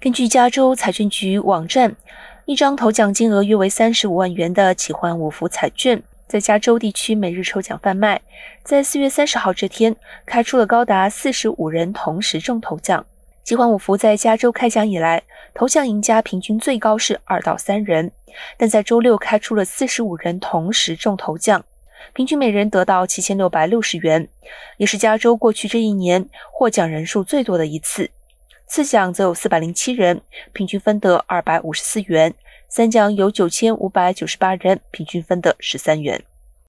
根据加州彩券局网站，一张头奖金额约为三十五万元的奇幻五福彩券，在加州地区每日抽奖贩卖。在四月三十号这天，开出了高达四十五人同时中头奖。奇幻五福在加州开奖以来，头奖赢家平均最高是二到三人，但在周六开出了四十五人同时中头奖，平均每人得到七千六百六十元，也是加州过去这一年获奖人数最多的一次。次奖则有四百零七人，平均分得二百五十四元；三奖有九千五百九十八人，平均分得十三元。